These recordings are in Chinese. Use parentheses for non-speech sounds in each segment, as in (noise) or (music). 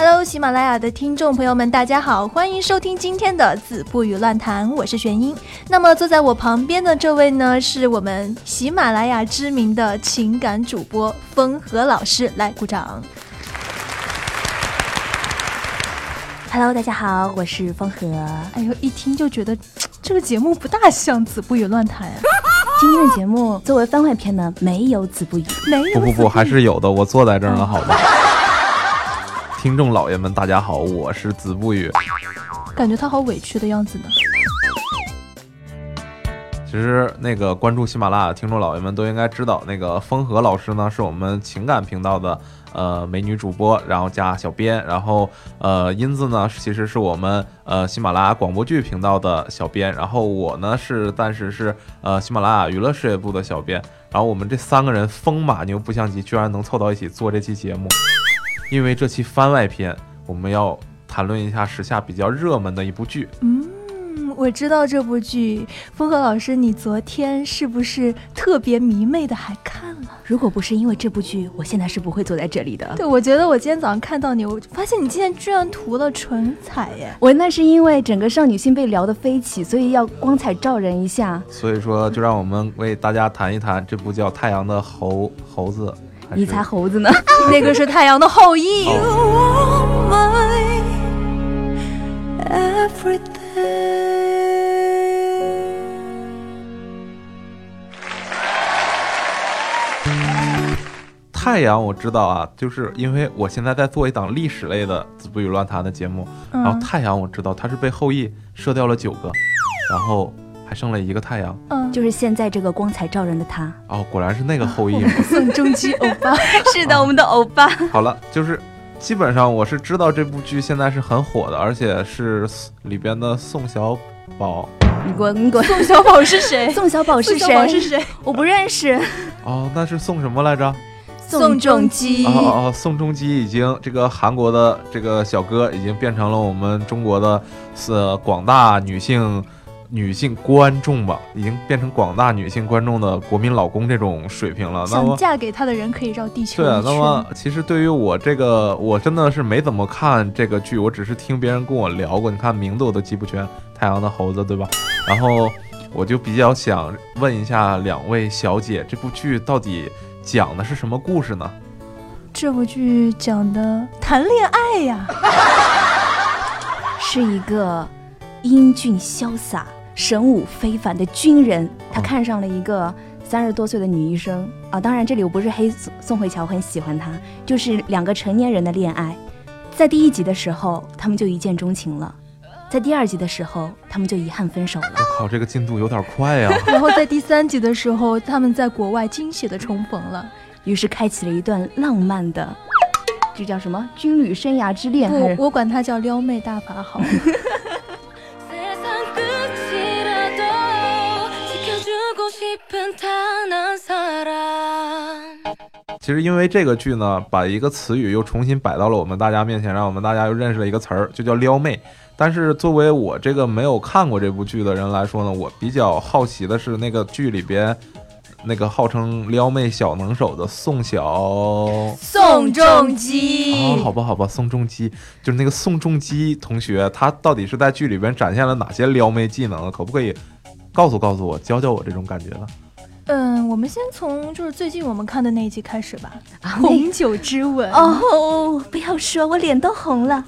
Hello，喜马拉雅的听众朋友们，大家好，欢迎收听今天的子不语乱谈，我是玄音。那么坐在我旁边的这位呢，是我们喜马拉雅知名的情感主播风和老师，来鼓掌。Hello，大家好，我是风和。哎呦，一听就觉得这个节目不大像子不语乱谈啊，今天的节目作为番外篇呢，没有子不语。没有不不不，还是有的，我坐在这儿呢，好吧。听众老爷们，大家好，我是子不语。感觉他好委屈的样子呢。其实那个关注喜马拉雅的听众老爷们都应该知道，那个风和老师呢是我们情感频道的呃美女主播，然后加小编，然后呃英子呢其实是我们呃喜马拉雅广播剧频道的小编，然后我呢是暂时是呃喜马拉雅娱乐事业部的小编，然后我们这三个人风马牛不相及，居然能凑到一起做这期节目，因为这期番外篇我们要谈论一下时下比较热门的一部剧。嗯，我知道这部剧，风和老师，你昨天是不是特别迷妹的还看了？如果不是因为这部剧，我现在是不会坐在这里的。对，我觉得我今天早上看到你，我发现你今天居然涂了唇彩耶！我那是因为整个少女心被撩得飞起，所以要光彩照人一下。所以说，就让我们为大家谈一谈这部叫《太阳的猴猴子》。你才猴子呢！(laughs) 那个是太阳的后裔。太阳我知道啊，就是因为我现在在做一档历史类的子不语乱谈的节目，嗯然后太阳我知道它是被后羿射掉了九个，然后还剩了一个太阳。嗯，就是现在这个光彩照人的他。哦，果然是那个后羿嘛。宋仲基欧巴。(laughs) 是的，我们的欧巴。好了，就是基本上我是知道这部剧现在是很火的，而且是里边的宋小宝。你滚，你滚！(laughs) (laughs) 宋小宝是谁？宋小宝是宋小宝是谁？我不认识。哦，那是宋什么来着？宋仲基哦哦哦，宋仲基已经这个韩国的这个小哥已经变成了我们中国的是广大女性女性观众吧，已经变成广大女性观众的国民老公这种水平了。那想么嫁给他的人可以绕地球对啊。那么其实对于我这个，我真的是没怎么看这个剧，我只是听别人跟我聊过。你看名字我都记不全，《太阳的猴子》对吧？然后我就比较想问一下两位小姐，这部剧到底讲的是什么故事呢？这部剧讲的谈恋爱呀，(laughs) 是一个英俊潇洒、神武非凡的军人，他哦看上了一个三十多岁的女医生啊。当然，这里我不是黑宋宋慧乔很喜欢他，就是两个成年人的恋爱。在第一集的时候，他们就一见钟情了；在第二集的时候，他们就遗憾分手了。我靠，这个进度有点快呀！(laughs) 然后在第三集的时候，他们在国外惊喜的重逢了。于是开启了一段浪漫的，这叫什么军旅生涯之恋？还不，我管它叫撩妹大法好。(laughs) 其实因为这个剧呢，把一个词语又重新摆到了我们大家面前，让我们大家又认识了一个词儿，就叫撩妹。但是作为我这个没有看过这部剧的人来说呢，我比较好奇的是那个剧里边那个号称撩妹小能手的宋小。宋仲基哦，好吧，好吧，宋仲基就是那个宋仲基同学，他到底是在剧里边展现了哪些撩妹技能？可不可以告诉告诉我，教教我这种感觉呢？嗯，我们先从就是最近我们看的那一集开始吧，啊红酒之吻》哦，不要说，我脸都红了。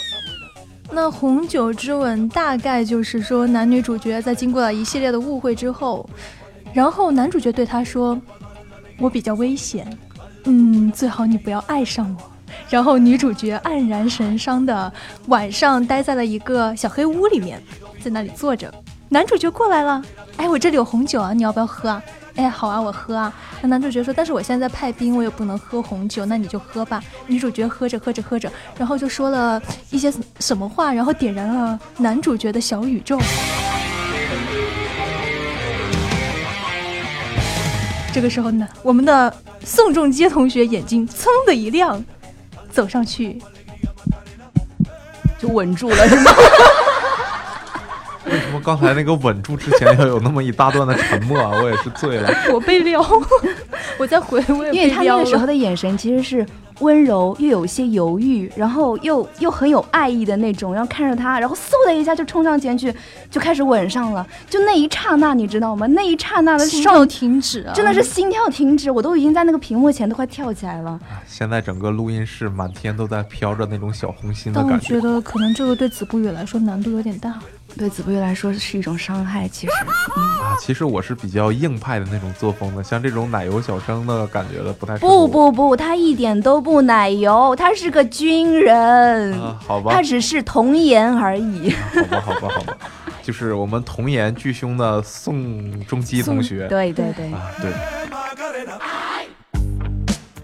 (laughs) 那《红酒之吻》大概就是说，男女主角在经过了一系列的误会之后，然后男主角对她说：“我比较危险，嗯，最好你不要爱上我。”然后女主角黯然神伤的晚上待在了一个小黑屋里面，在那里坐着。男主角过来了，哎，我这里有红酒啊，你要不要喝啊？哎，好啊，我喝啊。那男主角说，但是我现在在派兵，我也不能喝红酒，那你就喝吧。女主角喝着喝着喝着，然后就说了一些什么话，然后点燃了男主角的小宇宙。这个时候呢，我们的宋仲基同学眼睛噌的一亮，走上去，就稳住了是吗？刚才那个稳住之前要有那么一大段的沉默啊？我也是醉了。(laughs) 我被撩，我在回我也因为他那。个时候的眼神其实是温柔又有些犹豫，然后又又很有爱意的那种，然后看着他，然后嗖的一下就冲上前去，就开始吻上了。就那一刹那，你知道吗？那一刹那的少心跳停止啊！真的是心跳停止，我都已经在那个屏幕前都快跳起来了。现在整个录音室满天都在飘着那种小红心的感觉但我觉得可能这个对子不语来说难度有点大。对子不语来说是一种伤害，其实。(laughs) 啊，其实我是比较硬派的那种作风的，像这种奶油小生的感觉的不太不不不，他一点都不奶油，他是个军人，啊，好吧他，只是童颜而已。好吧，好吧，好吧，就是我们童颜巨凶的宋仲基同学。对对对，啊，对。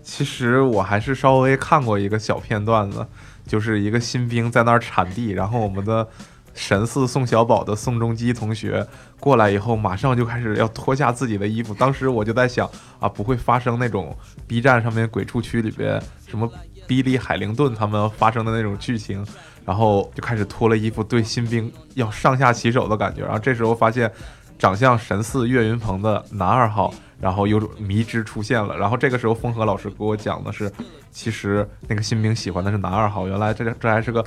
其实我还是稍微看过一个小片段的，就是一个新兵在那儿铲地，然后我们的神似宋小宝的宋仲基同学过来以后，马上就开始要脱下自己的衣服。当时我就在想啊，不会发生那种 B 站上面鬼畜区里边什么比利海灵顿他们发生的那种剧情，然后就开始脱了衣服，对新兵要上下其手的感觉。然后这时候发现，长相神似岳云鹏的男二号，然后有种迷之出现了。然后这个时候，风和老师给我讲的是，其实那个新兵喜欢的是男二号，原来这这还是个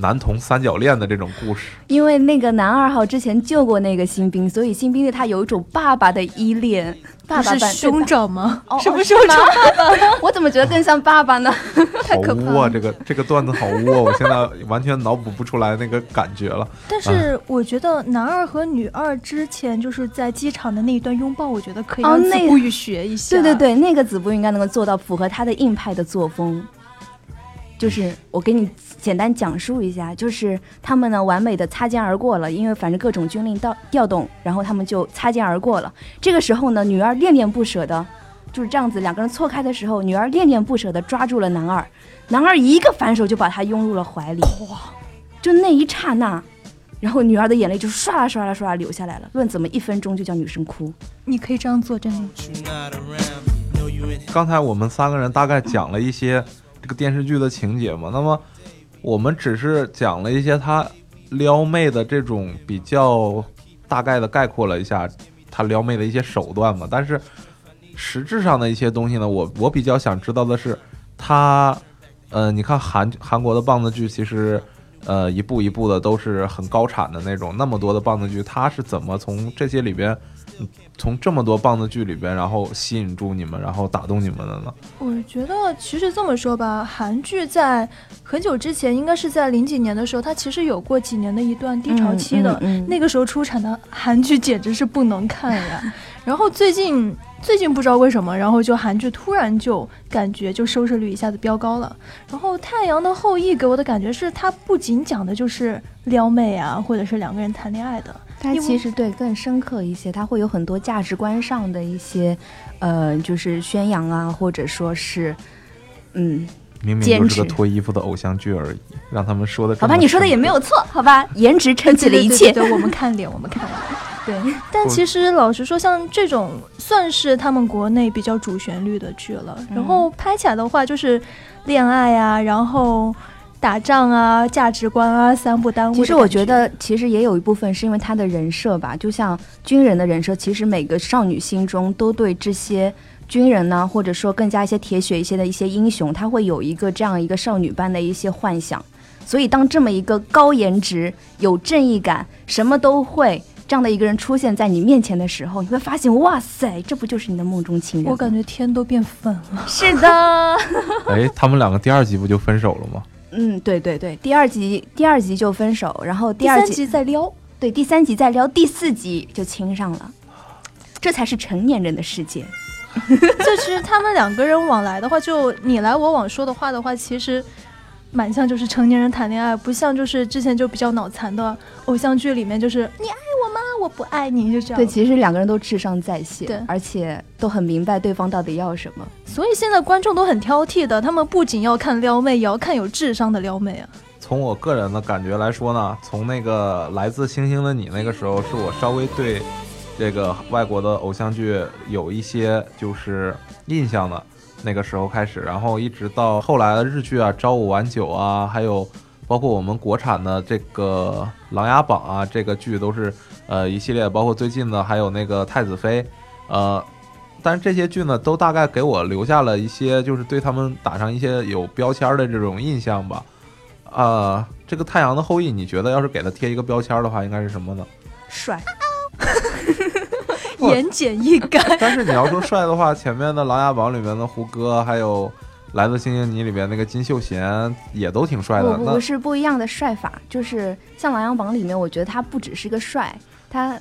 男童三角恋的这种故事。因为那个男二号之前救过那个新兵，所以新兵对他有一种爸爸的依恋。爸爸是兄长吗？哦是不兄长？(laughs) 我怎么觉得更像爸爸呢？(laughs) 好可怕污啊！了这个这个段子好污啊！我现在完全脑补不出来那个感觉了。但是我觉得男二和女二之前就是在机场的那一段拥抱，我觉得可以哦那让子不语学一下。对对，对，那个子不应该能够做到符合他的硬派的作风。就是我给你简单讲述一下，就是他们呢完美的擦肩而过了，因为反正各种军令调调动，然后他们就擦肩而过了。这个时候呢，女二恋恋不舍的，就是这样子，两个人错开的时候，女二恋恋不舍的抓住了男二，男二一个反手就把她拥入了怀里，哇！就那一刹那，然后女二的眼泪就唰啦唰啦唰啦流下来了。论怎么一分钟就叫女生哭，你可以这样做，真的。刚才我们三个人大概讲了一些这个电视剧的情节嘛，那么我们只是讲了一些他撩妹的这种比较大概的概括了一下他撩妹的一些手段嘛，但是实质上的一些东西呢，我我比较想知道的是他，呃，你看韩韩国的棒子剧其实。呃，一步一步的都是很高产的那种，那么多的棒子剧，他是怎么从这些里边，嗯从这么多棒子剧里边，然后吸引住你们，然后打动你们的呢？我觉得其实这么说吧，韩剧在很久之前，应该是在零几年的时候，它其实有过几年的一段低潮期的。嗯嗯嗯那个时候出产的韩剧简直是不能看呀。然后最近最近不知道为什么，然后就韩剧突然就感觉就收视率一下子飙高了。然后《太阳的后裔》给我的感觉是，它不仅讲的就是撩妹啊，或者是两个人谈恋爱的，它其实对更深刻一些，它会有很多价值观上的一些，呃，就是宣扬啊，或者说是，嗯，明明就是个脱衣服的偶像剧而已，让他们说的好吧，你说的也没有错，好吧，颜值撑起了一切。对对对对我们看脸，我们看脸。对，(laughs) 但其实老实说，像这种算是他们国内比较主旋律的剧了。然后拍起来的话，就是恋爱啊，然后打仗啊，价值观啊，三不耽误。其实我觉，得，其实也有一部分是因为他的人设吧，就像军人的人设，其实每个少女心中都对这些军人呢，或者说更加一些铁血一些的一些英雄，他会有一个这样一个少女般的一些幻想。所以，当这么一个高颜值、有正义感、什么都会这样的一个人出现在你面前的时候，你会发现，哇塞，这不就是你的梦中情人？我感觉天都变粉了。是的。(laughs) 哎，他们两个第二集不就分手了吗？嗯，对对对，第二集第二集就分手，然后第三集再撩，对第三集再撩，第四集就亲上了，这才是成年人的世界。(laughs) 就其实他们两个人往来的话，就你来我往说的话的话，其实蛮像就是成年人谈恋爱，不像就是之前就比较脑残的偶像剧里面，就是你爱我不爱你，就这样。对，其实两个人都智商在线对线，而且都很明白对方到底要什么。所以现在观众都很挑剔的，他们不仅要看撩妹，也要看有智商的撩妹啊。从我个人的感觉来说呢，从那个《来自星星的你》那个时候，是我稍微对这个外国的偶像剧有一些就是印象的那个时候开始，然后一直到后来的日剧啊，《朝五晚九》啊，还有包括我们国产的这个《琅琊榜》啊，这个剧都是呃一系列，包括最近的还有那个《太子妃》，呃，但是这些剧呢，都大概给我留下了一些，就是对他们打上一些有标签的这种印象吧。啊、这个《太阳的后裔》，你觉得要是给他贴一个标签的话，应该是什么呢？帅，不 (laughs) 言简意赅。(laughs) 但是你要说帅的话，前面的《琅琊榜》里面的胡歌，还有《来自星星你》里边那个金秀贤，也都挺帅的。那不是不一样的帅法，就是像《琅琊榜》里面，我觉得他不只是个帅，他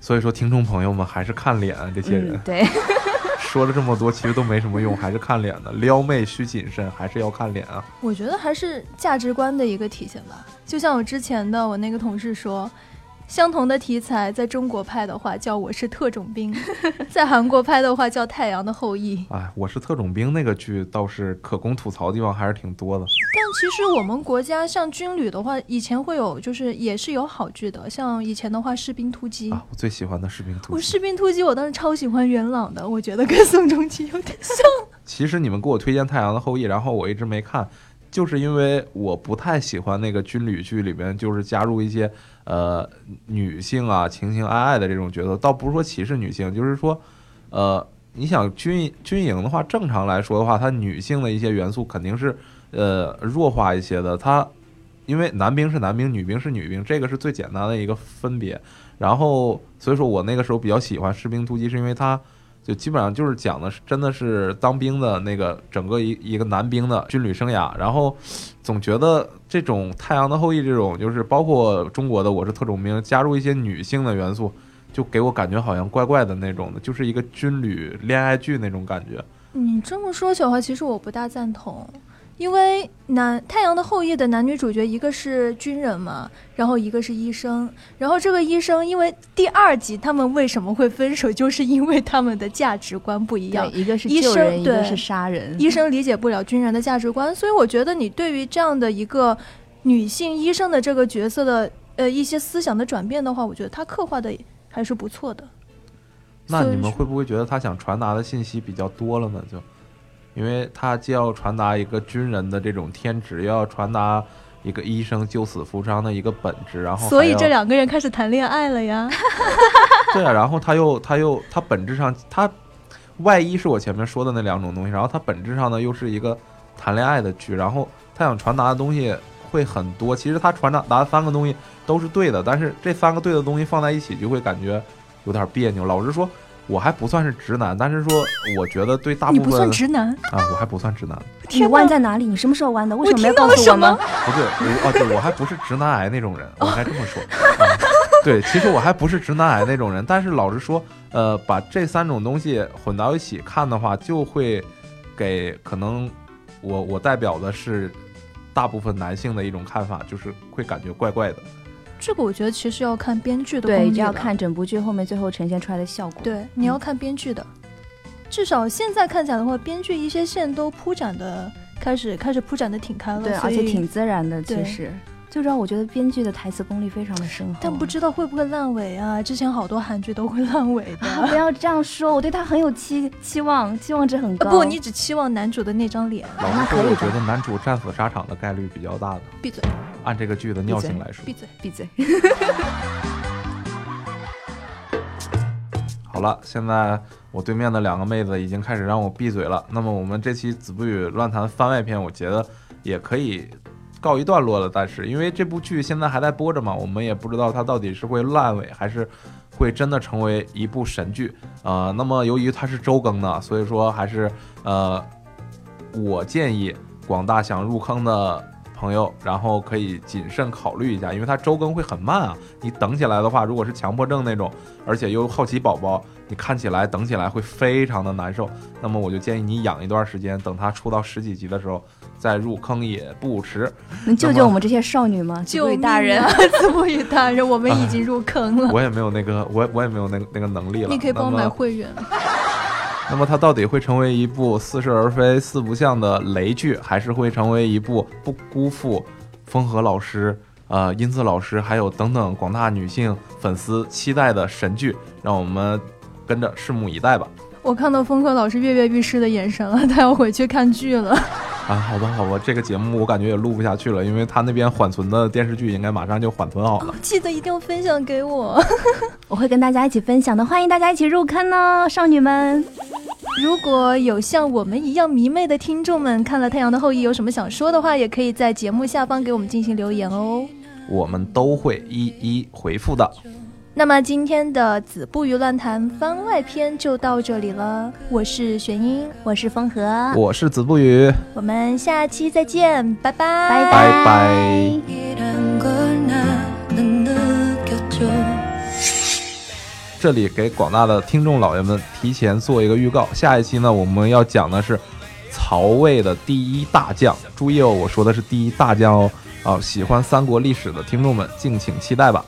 所以说，听众朋友们还是看脸啊，这些人、嗯对，(laughs) (laughs) 说了这么多，其实都没什么用，还是看脸的。撩妹需谨慎，还是要看脸啊。我觉得还是价值观的一个体现吧。就像我之前的我那个同事说，相同的题材在中国拍的话叫《我是特种兵》，(laughs) 在韩国拍的话叫《太阳的后裔》。哎，我是特种兵那个剧倒是可供吐槽的地方还是挺多的。但其实我们国家像军旅的话，以前会有就是也是有好剧的，像以前的话《士兵突击》啊，我最喜欢的士兵突击我《士。兵突击》我当时超喜欢元朗的，我觉得跟宋仲基有点像。(laughs) 其实你们给我推荐《太阳的后裔》，然后我一直没看，就是因为我不太喜欢那个军旅剧里边就是加入一些呃女性啊情情爱爱的这种角色，倒不是说歧视女性，就是说呃你想军军营的话，正常来说的话，它女性的一些元素肯定是呃弱化一些的，它因为男兵是男兵，女兵是女兵，这个是最简单的一个分别。然后所以说我那个时候比较喜欢《士兵突击》，是因为它。就基本上就是讲的是真的是当兵的那个整个一一个男兵的军旅生涯，然后总觉得这种《太阳的后裔》这种就是包括中国的《我是特种兵》加入一些女性的元素，就给我感觉好像怪怪的那种的，就是一个军旅恋爱剧那种感觉。你这么说起来的话，其实我不大赞同，因为男《太阳的后裔》的男女主角一个是军人嘛，然后一个是医生，然后这个医生因为第二集他们为什么会分手，就是因为他们的价值观不一样，，一个是医生救人，一个是杀人。医生理解不了军人的价值观，所以我觉得你对于这样的一个女性医生的这个角色的呃一些思想的转变的话，我觉得他刻画的还是不错的。那你们会不会觉得他想传达的信息比较多了呢？就因为他既要传达一个军人的这种天职，又要传达一个医生救死扶伤的一个本质，然后所以这两个人开始谈恋爱了呀。(laughs) 对啊，然后他又他又他本质上他外衣是我前面说的那两种东西，然后他本质上呢又是一个谈恋爱的剧，然后他想传达的东西会很多。其实他传达达三个东西都是对的，但是这三个对的东西放在一起就会感觉有点别扭。老实说，我还不算是直男，但是说我觉得对大你不部分算直男，啊，我还不算直男，你弯在哪里？你什么时候弯的？为什么没有听到了什告诉我们么？不对，我啊对，我还不是直男癌那种人，我应该这么说。啊 (laughs) 对，其实我还不是直男癌那种人，但是老实说，呃，把这三种东西混到一起看的话，就会给可能我我代表的是大部分男性的一种看法，就是会感觉怪怪的。这个我觉得其实要看编剧的功对，力了就要看整部剧后面最后呈现出来的效果。对，你要看编剧的。至少现在看起来的话，编剧一些线都铺展的开始开始铺展的挺开了，对，所以而且挺自然的，其实。最主要，我觉得编剧的台词功力非常的深厚。但不知道会不会烂尾啊？之前好多韩剧都会烂尾的。啊，不要这样说，我对他很有期期望，期望值很高。呃不，你只期望男主的那张脸。老实说，那可以的我觉得男主战死沙场的概率比较大的，闭嘴，按这个剧的尿性来说闭。嘴。闭嘴。(laughs) 好了，现在我对面的两个妹子已经开始让我闭嘴了。那么我们这期子不语乱谈番外篇，我觉得也可以告一段落了。但是因为这部剧现在还在播着嘛，我们也不知道它到底是会烂尾，还是会真的成为一部神剧。呃，那么由于它是周更的，所以说还是呃，我建议广大想入坑的。朋友，然后可以谨慎考虑一下，因为它周更会很慢啊。你等起来的话，如果是强迫症那种，而且又好奇宝宝，你看起来等起来会非常的难受。那么我就建议你养一段时间，等它出到十几集的时候再入坑也不迟。能救救我们这些少女吗？救大人啊，子不语大人，我们已经入坑了。(laughs) (laughs) 我也没有那个，我我也没有那个那个能力了。你可以帮我买会员。那么它到底会成为一部似是而非、四不像的雷剧，还是会成为一部不辜负风和老师、呃英子老师还有等等广大女性粉丝期待的神剧？让我们跟着拭目以待吧。我看到风和老师跃跃欲试的眼神了，他要回去看剧了。啊，好吧，好吧，这个节目我感觉也录不下去了，因为他那边缓存的电视剧应该马上就缓存好了。记得一定要分享给我。(laughs) 我会跟大家一起分享的，欢迎大家一起入坑哦，少女们。如果有像我们一样迷妹的听众们看了《太阳的后裔》有什么想说的话，也可以在节目下方给我们进行留言哦。我们都会一一回复的。那么今天的子不语乱谈番外篇就到这里了，我是玄英，我是风和，我是子不语，我们下期再见，拜拜。拜拜。这里给广大的听众老爷们提前做一个预告，下一期呢，我们要讲的是曹魏的第一大将。注意哦，我说的是第一大将哦。啊，喜欢三国历史的听众们，敬请期待吧。